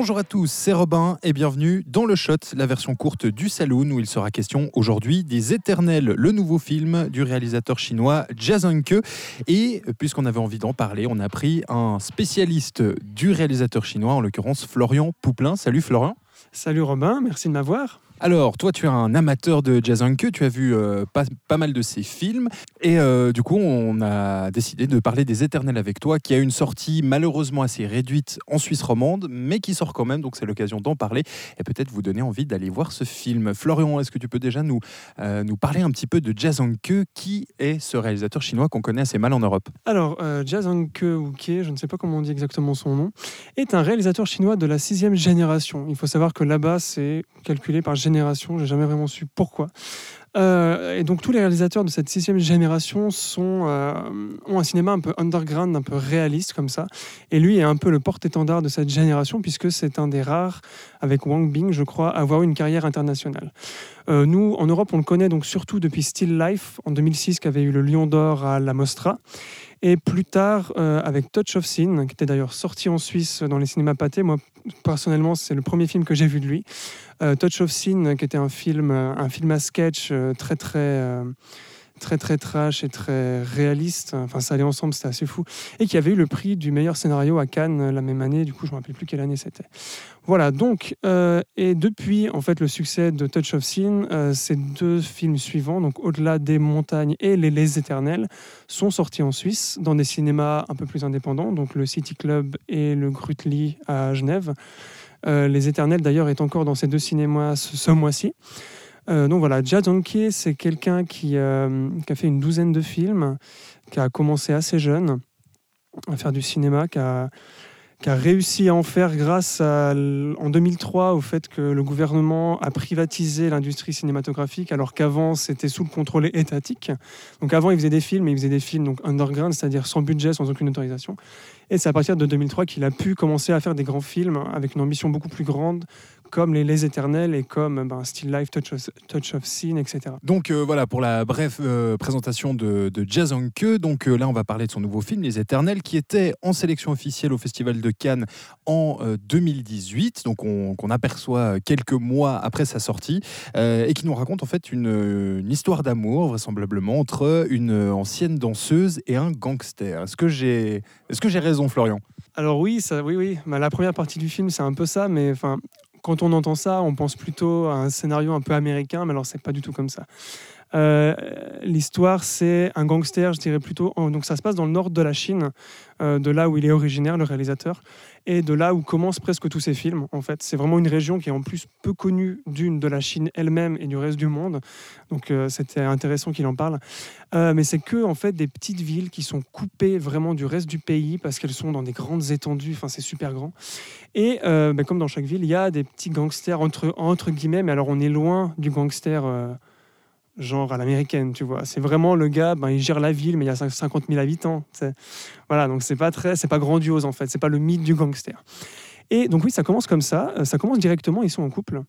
Bonjour à tous, c'est Robin et bienvenue dans le Shot, la version courte du Saloon où il sera question aujourd'hui des Éternels, le nouveau film du réalisateur chinois Jason Ke. Et puisqu'on avait envie d'en parler, on a pris un spécialiste du réalisateur chinois, en l'occurrence Florian Pouplin. Salut Florian. Salut Robin, merci de m'avoir. Alors, toi, tu es un amateur de Jason Ke, tu as vu euh, pas, pas, mal de ses films, et euh, du coup, on a décidé de parler des Éternels avec toi, qui a une sortie malheureusement assez réduite en Suisse romande, mais qui sort quand même, donc c'est l'occasion d'en parler, et peut-être vous donner envie d'aller voir ce film. Florian, est-ce que tu peux déjà nous, euh, nous parler un petit peu de Jason Ke Qui est ce réalisateur chinois qu'on connaît assez mal en Europe? Alors, Jason Ke ou Ke, je ne sais pas comment on dit exactement son nom, est un réalisateur chinois de la sixième génération. Il faut savoir que là-bas, c'est calculé par génération génération, j'ai jamais vraiment su pourquoi. Euh, et donc tous les réalisateurs de cette sixième génération sont, euh, ont un cinéma un peu underground, un peu réaliste comme ça. Et lui est un peu le porte-étendard de cette génération puisque c'est un des rares, avec Wang Bing, je crois, à avoir une carrière internationale. Euh, nous, en Europe, on le connaît donc surtout depuis Still Life en 2006, qui avait eu le Lion d'Or à la Mostra. Et plus tard, avec Touch of Sin, qui était d'ailleurs sorti en Suisse dans les cinémas pâtés. Moi, personnellement, c'est le premier film que j'ai vu de lui. Euh, Touch of Sin, qui était un film, euh, un film à sketch euh, très très très très trash et très réaliste. Enfin, ça allait ensemble, c'était assez fou. Et qui avait eu le prix du meilleur scénario à Cannes la même année. Du coup, je ne me rappelle plus quelle année c'était. Voilà. Donc, et depuis en fait le succès de Touch of Sin, ces deux films suivants, donc Au-delà des montagnes et Les Les Éternels, sont sortis en Suisse dans des cinémas un peu plus indépendants, donc le City Club et le Grutli à Genève. Euh, Les Éternels, d'ailleurs, est encore dans ces deux cinémas ce, mois-ci. Euh, donc voilà, Jia Zhangke, c'est quelqu'un qui, euh, qui, a fait une douzaine de films, qui a commencé assez jeune à faire du cinéma, qui a, qui a réussi à en faire grâce à, en 2003 au fait que le gouvernement a privatisé l'industrie cinématographique alors qu'avant c'était sous le contrôle étatique. Donc avant il faisait des films, mais il faisait des films donc underground, c'est-à-dire sans budget, sans aucune autorisation. Et c'est à partir de 2003 qu'il a pu commencer à faire des grands films avec une ambition beaucoup plus grande, comme Les, Les Éternels et comme ben, Still Life, Touch of, Touch of Scene, etc. Donc euh, voilà pour la brève euh, présentation de, de Jason Ke. Donc euh, là, on va parler de son nouveau film, Les Éternels, qui était en sélection officielle au Festival de Cannes en 2018, donc qu'on aperçoit quelques mois après sa sortie, et qui nous raconte en fait une, une histoire d'amour, vraisemblablement, entre une ancienne danseuse et un gangster. Est-ce que j'ai est raison, Florian? Alors oui, ça, oui, oui. Bah, la première partie du film, c'est un peu ça, mais enfin, quand on entend ça, on pense plutôt à un scénario un peu américain, mais alors c'est pas du tout comme ça. Euh, l'histoire, c'est un gangster, je dirais plutôt. Donc ça se passe dans le nord de la Chine, euh, de là où il est originaire, le réalisateur, et de là où commencent presque tous ses films. En fait, c'est vraiment une région qui est en plus peu connue d'une de la Chine elle-même et du reste du monde. Donc euh, c'était intéressant qu'il en parle. mais c'est que en fait des petites villes qui sont coupées vraiment du reste du pays parce qu'elles sont dans des grandes étendues. Enfin, c'est super grand. Et ben, comme dans chaque ville, il y a des petits gangsters entre entre guillemets. Mais alors on est loin du gangster genre à l'américaine, tu vois. C'est vraiment le gars, ben, il gère la ville, mais il y a 50 000 habitants. Voilà, donc c'est pas très, c'est pas grandiose en fait. C'est pas le mythe du gangster. Et donc oui, ça commence comme ça. Euh, ça commence directement. Ils sont en couple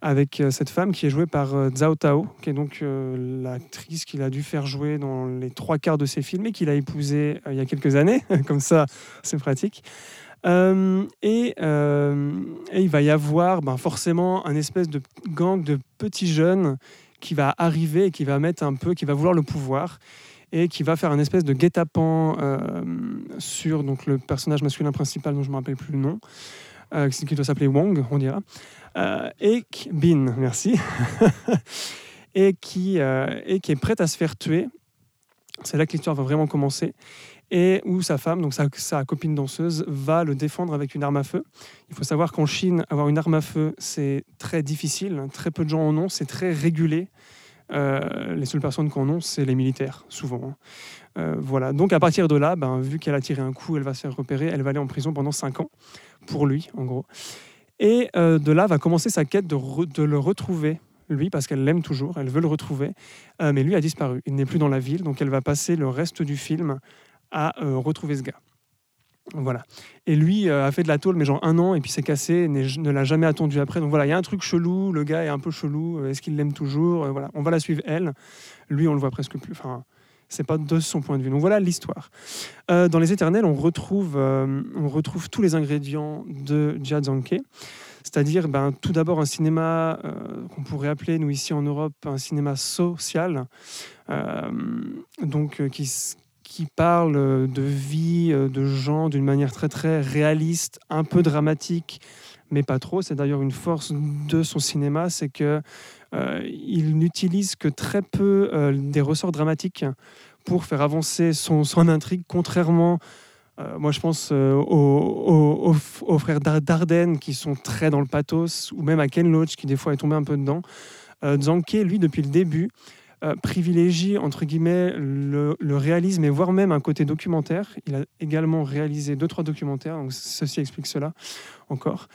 avec euh, cette femme qui est jouée par euh, Zhao Tao, qui est donc l'actrice qu'il a dû faire jouer dans les trois quarts de ses films et qu'il a épousé il y a quelques années. comme ça, c'est pratique. et, et, il va y avoir ben, forcément un espèce de gang de petits jeunes qui va arriver qui va mettre un peu, qui va vouloir le pouvoir et qui va faire un espèce de guet-apens euh, sur donc, le personnage masculin principal dont je ne me rappelle plus le nom, euh, qui doit s'appeler Wong, on dira, euh, et Bin, merci, et, qui, et qui est prête à se faire tuer. C'est là que l'histoire va vraiment commencer et où sa femme, donc sa, copine danseuse, va le défendre avec une arme à feu. Il faut savoir qu'en Chine, avoir une arme à feu, c'est très difficile. Très peu de gens en ont, c'est très régulé. Euh, les seules personnes qui en ont, c'est les militaires, souvent. Hein. Euh, voilà. Donc à partir de là, ben, vu qu'elle a tiré un coup, elle va se faire repérer, elle va aller en prison pendant 5 ans, pour lui, en gros. Et euh, de là va commencer sa quête de le retrouver, lui, parce qu'elle l'aime toujours, elle veut le retrouver. mais lui a disparu, il n'est plus dans la ville, donc elle va passer le reste du film à euh, retrouver ce gars. Voilà. Et lui euh, a fait de la tôle, mais genre un an, et puis s'est cassé, ne l'a jamais attendu après. Donc voilà, il y a un truc chelou, le gars est un peu chelou, euh, est-ce qu'il l'aime toujours Voilà, on va la suivre elle. Lui, on le voit presque plus. Enfin, c'est pas de son point de vue. Donc voilà l'histoire. Dans Les Éternels, on retrouve, on retrouve tous les ingrédients de Jadzanke. C'est-à-dire, ben, tout d'abord, un cinéma qu'on pourrait appeler, nous ici en Europe, un cinéma social, donc qui, qui parle euh, de vie, euh, de gens d'une manière très très réaliste, un peu dramatique, mais pas trop. C'est d'ailleurs une force de son cinéma, c'est que euh, il n'utilise que très peu des ressorts dramatiques pour faire avancer son, intrigue, contrairement, moi je pense aux, frères Dar- Dardenne qui sont très dans le pathos, ou même à Ken Loach qui des fois est tombé un peu dedans. Euh, Zanke, lui, depuis le début, euh, privilégie entre guillemets le, réalisme et voire même un côté documentaire. Il a également réalisé deux trois documentaires, donc ceci explique cela encore.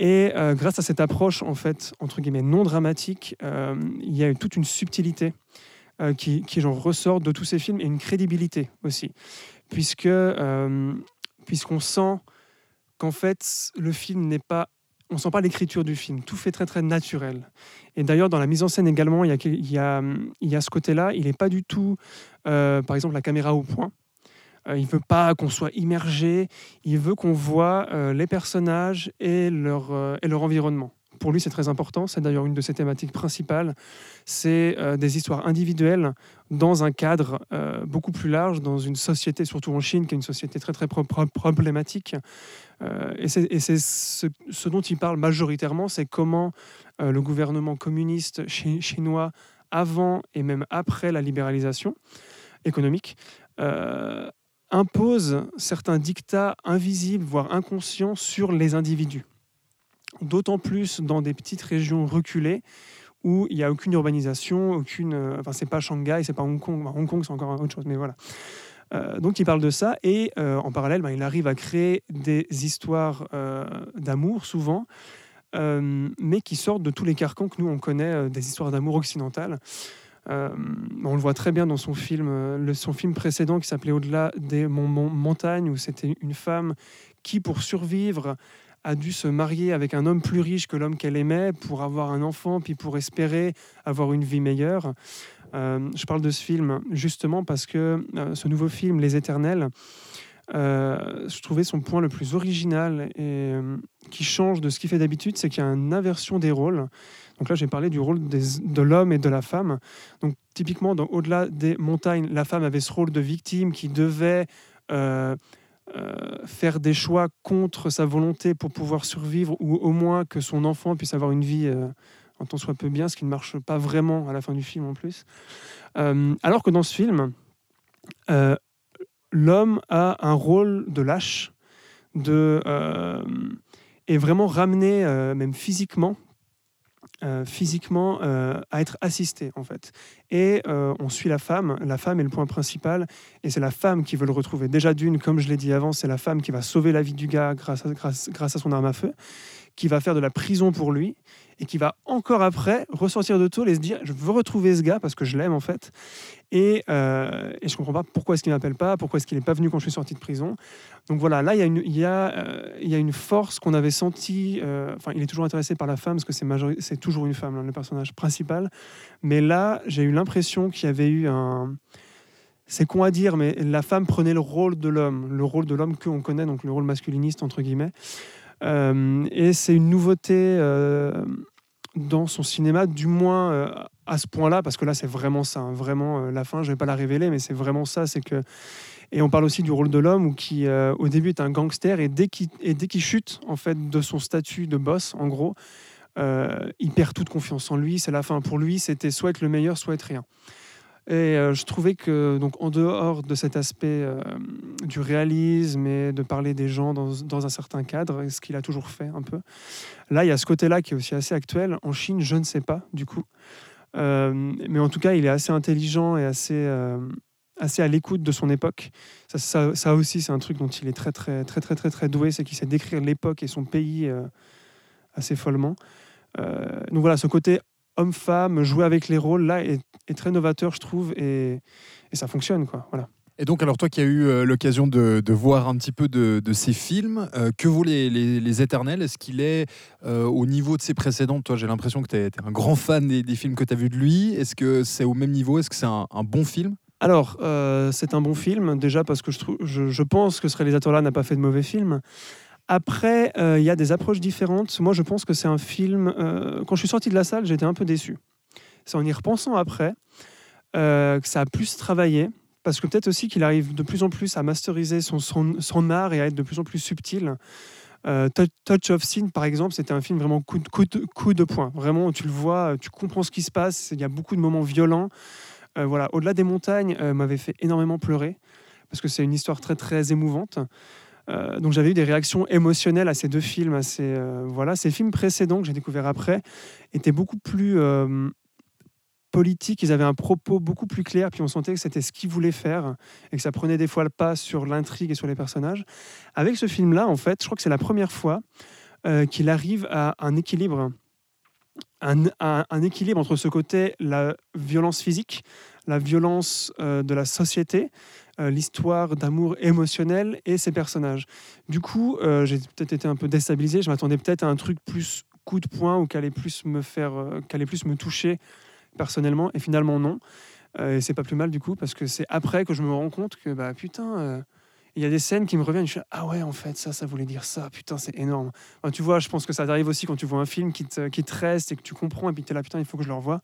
Et euh, grâce à cette approche en fait entre guillemets non dramatique, euh, il y a toute une subtilité qui, qui genre ressort de tous ces films et une crédibilité aussi, puisque puisqu'on sent qu'en fait le film n'est pas on sent pas l'écriture du film, tout fait très très naturel. Et d'ailleurs, dans la mise en scène également, il y a, y a, y a ce côté-là. Il n'est pas du tout, euh, par exemple, la caméra au point. Euh, il veut pas qu'on soit immergé. Il veut qu'on voit euh, les personnages et leur, euh, et leur environnement. Pour lui, c'est très important. C'est d'ailleurs une de ses thématiques principales. C'est euh, des histoires individuelles dans un cadre euh, beaucoup plus large, dans une société, surtout en Chine, qui est une société très très pro- pro- problématique. Euh, et c'est ce, dont il parle majoritairement, c'est comment le gouvernement communiste chi- chinois, avant et même après la libéralisation économique, impose certains dictats invisibles, voire inconscients, sur les individus. D'autant plus dans des petites régions reculées où il n'y a aucune urbanisation, aucune. euh, Enfin, c'est pas Shanghai, c'est pas Hong Kong. Hong Kong, c'est encore autre chose, mais voilà. Euh, donc il parle de ça et euh, en parallèle, ben, il arrive à créer des histoires d'amour souvent, mais qui sortent de tous les carcans que nous on connaît des histoires d'amour occidentales. On le voit très bien dans son film, son film précédent qui s'appelait Au-delà des mon- mon- montagnes, où c'était une femme qui, pour survivre, a dû se marier avec un homme plus riche que l'homme qu'elle aimait pour avoir un enfant, puis pour espérer avoir une vie meilleure. Euh, je parle de ce film justement parce que euh, ce nouveau film, Les Éternels, euh, je trouvais son point le plus original et euh, qui change de ce qu'il fait d'habitude, c'est qu'il y a une inversion des rôles. Donc là, j'ai parlé du rôle de l'homme et de la femme. Donc typiquement, Au-delà des montagnes, la femme avait ce rôle de victime qui devait euh, faire des choix contre sa volonté pour pouvoir survivre ou au moins que son enfant puisse avoir une vie euh, un tant soit peu bien, ce qui ne marche pas vraiment à la fin du film en plus. Euh, alors que dans ce film, l'homme a un rôle de lâche, de, est vraiment ramené, même physiquement, euh, physiquement euh, à être assisté en fait. Et euh, on suit la femme, la femme est le point principal, et c'est la femme qui veut le retrouver. Déjà d'une, comme je l'ai dit avant, c'est la femme qui va sauver la vie du gars grâce grâce, grâce à son arme à feu, qui va faire de la prison pour lui, et qui va encore après ressortir de tôle et se dire je veux retrouver ce gars parce que je l'aime en fait. Et, euh, et je comprends pas pourquoi est-ce qu'il m'appelle pas pourquoi est-ce qu'il n'est pas venu quand je suis sorti de prison. Donc voilà là il y a une il y euh, y a une force qu'on avait senti euh, enfin il est toujours intéressé par la femme parce que c'est c'est toujours une femme hein, le personnage principal. Mais là j'ai eu l'impression qu'il y avait eu un c'est con à dire, mais la femme prenait le rôle de l'homme, le rôle de l'homme qu'on connaît, donc le rôle masculiniste, entre guillemets. Euh, et c'est une nouveauté euh, dans son cinéma, du moins euh, à ce point-là, parce que là, c'est vraiment ça, hein, vraiment la fin, je vais pas la révéler, mais c'est vraiment ça, c'est que... Et on parle aussi du rôle de l'homme, qui, au début, est un gangster, et dès qu'il dès qu'il chute, en fait, de son statut de boss, en gros, il perd toute confiance en lui, c'est la fin. Pour lui, c'était soit être le meilleur, soit être rien. Et euh, je trouvais que, donc, en dehors de cet aspect euh, du réalisme et de parler des gens dans, dans un certain cadre, ce qu'il a toujours fait un peu, là, il y a ce côté-là qui est aussi assez actuel. En Chine, je ne sais pas, du coup. Euh, mais en tout cas, il est assez intelligent et assez, assez à l'écoute de son époque. Ça, ça, aussi, c'est un truc dont il est très, très, très, très, très, très doué, c'est qu'il sait décrire l'époque et son pays assez follement. Donc voilà, ce côté homme-femme, jouer avec les rôles, là, est, est très novateur, je trouve, et, et ça fonctionne, quoi. Voilà. Et donc, alors toi qui as eu euh, l'occasion de, de voir un petit peu de, de ces films, euh, que vaut les, les, les Éternels? Est-ce qu'il est, euh, au niveau de ses précédents? Toi, j'ai l'impression que tu es, un grand fan des, des films que tu as vus de lui. Est-ce que c'est au même niveau? Est-ce que c'est un, un bon film? Alors, euh, c'est un bon film, déjà parce que je, trouve, je, je pense que ce réalisateur-là n'a pas fait de mauvais film. Après, euh, il y a des approches différentes. Moi, je pense que c'est un film. euh, quand je suis sorti de la salle, j'étais un peu déçu. C'est en y repensant après euh, que ça a plus travaillé. Parce que peut-être aussi qu'il arrive de plus en plus à masteriser son, art et à être de plus en plus subtil. Touch, of Sin, par exemple, c'était un film vraiment coup de, coup, de, poing. Vraiment, tu le vois, tu comprends ce qui se passe. Il y a beaucoup de moments violents. Voilà, Au-delà des montagnes, m'avait fait énormément pleurer parce que c'est une histoire très très émouvante. Euh, donc j'avais eu des réactions émotionnelles à ces deux films. À ces, euh, voilà, ces films précédents que j'ai découverts après étaient beaucoup plus euh, politiques. Ils avaient un propos beaucoup plus clair, puis on sentait que c'était ce qu'ils voulaient faire et que ça prenait des fois le pas sur l'intrigue et sur les personnages. Avec ce film-là, en fait, je crois que c'est la première fois qu'il arrive à un équilibre. Un, équilibre entre ce côté, la violence physique, la violence de la société, euh, l'histoire d'amour émotionnel et ses personnages. Du coup, euh, j'ai peut-être été un peu déstabilisé. Je m'attendais peut-être à un truc plus coup de poing ou qui allait plus me faire, euh, qui allait plus me toucher personnellement. Et finalement, non. Et c'est pas plus mal du coup parce que c'est après que je me rends compte que bah putain. il y a des scènes qui me reviennent, je suis là, ah ouais, en fait, ça, ça voulait dire ça, putain, c'est énorme. Tu vois, je pense que ça t'arrive aussi quand tu vois un film qui te, qui te reste et que tu comprends, et puis tu es là, putain, il faut que je le revoie.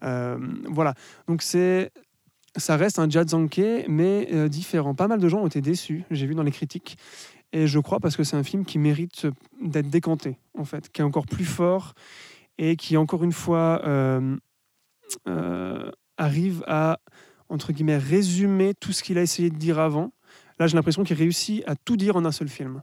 Voilà, donc c'est ça reste un Jadzanke, mais euh, différent. Pas mal de gens ont été déçus, j'ai vu dans les critiques. Et je crois parce que c'est un film qui mérite d'être décanté, en fait, qui est encore plus fort et qui, encore une fois, euh, euh, arrive à, entre guillemets, résumer tout ce qu'il a essayé de dire avant. Là, j'ai l'impression qu'il réussit à tout dire en un seul film.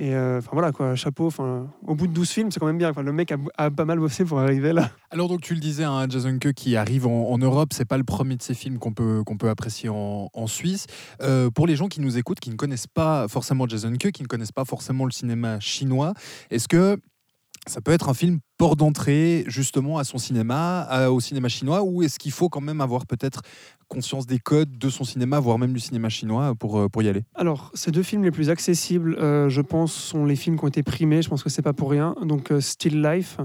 Et euh, enfin voilà quoi, chapeau. Enfin, au bout de 12 films, c'est quand même bien. Enfin, le mec a, pas mal bossé pour arriver là. Alors donc tu le disais, un Jason Ke qui arrive en, en Europe, c'est pas le premier de ces films qu'on peut, qu'on peut apprécier en, en Suisse. Euh, pour les gens qui nous écoutent, qui ne connaissent pas forcément Jason Ke, qui ne connaissent pas forcément le cinéma chinois, est-ce que ça peut être un film port d'entrée justement à son cinéma, au cinéma chinois, ou est-ce qu'il faut quand même avoir peut-être conscience des codes de son cinéma, voire même du cinéma chinois pour, euh, pour y aller? Alors, ces deux films les plus accessibles, euh, je pense, sont les films qui ont été primés. Je pense que c'est pas pour rien. Donc, euh, Still Life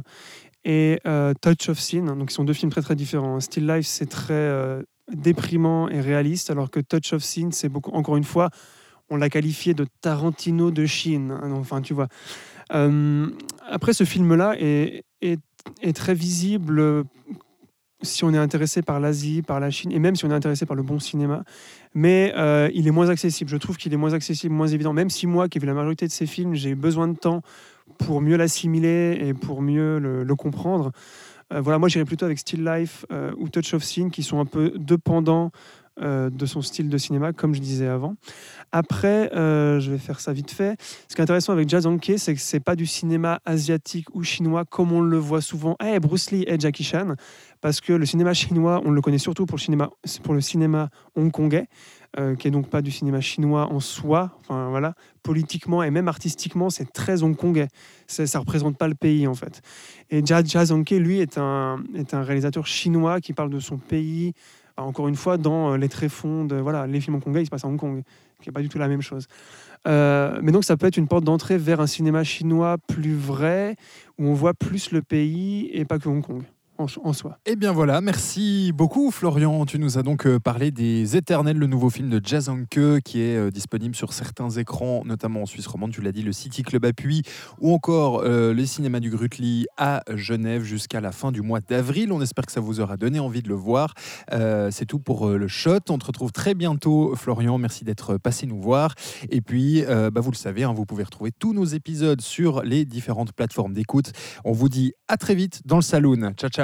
et Touch of Sin. Donc, ils sont deux films très très différents. Still Life, c'est très déprimant et réaliste, alors que Touch of Sin, c'est beaucoup. Encore une fois, on l'a qualifié de Tarantino de Chine. hein, Enfin, tu vois. Euh, après, ce film-là est, très visible euh, si on est intéressé par l'Asie, par la Chine, et même si on est intéressé par le bon cinéma. Mais euh, il est moins accessible. Je trouve qu'il est moins accessible, moins évident. Même si moi, qui ai vu la majorité de ces films, j'ai besoin de temps pour mieux l'assimiler et pour mieux le, comprendre. Voilà, moi, j'irais plutôt avec Still Life ou Touch of Sin, qui sont un peu dépendants euh, de son style de cinéma, comme je disais avant. Après, euh, je vais faire ça vite fait. Ce qui est intéressant avec Jazz Anke, c'est que c'est pas du cinéma asiatique ou chinois comme on le voit souvent. Eh, Bruce Lee et Jackie Chan, parce que le cinéma chinois, on le connaît surtout pour le cinéma, pour le cinéma hongkongais, euh, qui est donc pas du cinéma chinois en soi. Enfin voilà, politiquement et même artistiquement, c'est très hongkongais. C'est- Ça représente pas le pays en fait. Et Jazz Anke, lui, est un est un réalisateur chinois qui parle de son pays. Encore une fois, dans euh, les tréfonds de voilà, les films hongkongais, ils se passent à Hong Kong, qui n'est pas du tout la même chose. Euh, mais donc ça peut être une porte d'entrée vers un cinéma chinois plus vrai, où on voit plus le pays et pas que Hong Kong en, soi. Eh bien voilà, merci beaucoup Florian. Tu nous as donc euh, parlé des Éternels, le nouveau film de Jazz Anke qui est euh, disponible sur certains écrans, notamment en Suisse romande, tu l'as dit, le City Club Appui, ou encore euh, les cinémas du Grutli à Genève jusqu'à la fin du mois d'avril. On espère que ça vous aura donné envie de le voir. Euh, C'est tout pour le shot. On te retrouve très bientôt Florian. Merci d'être passé nous voir. Et puis, bah, vous le savez, hein, vous pouvez retrouver tous nos épisodes sur les différentes plateformes d'écoute. On vous dit à très vite dans le saloon. Ciao, ciao.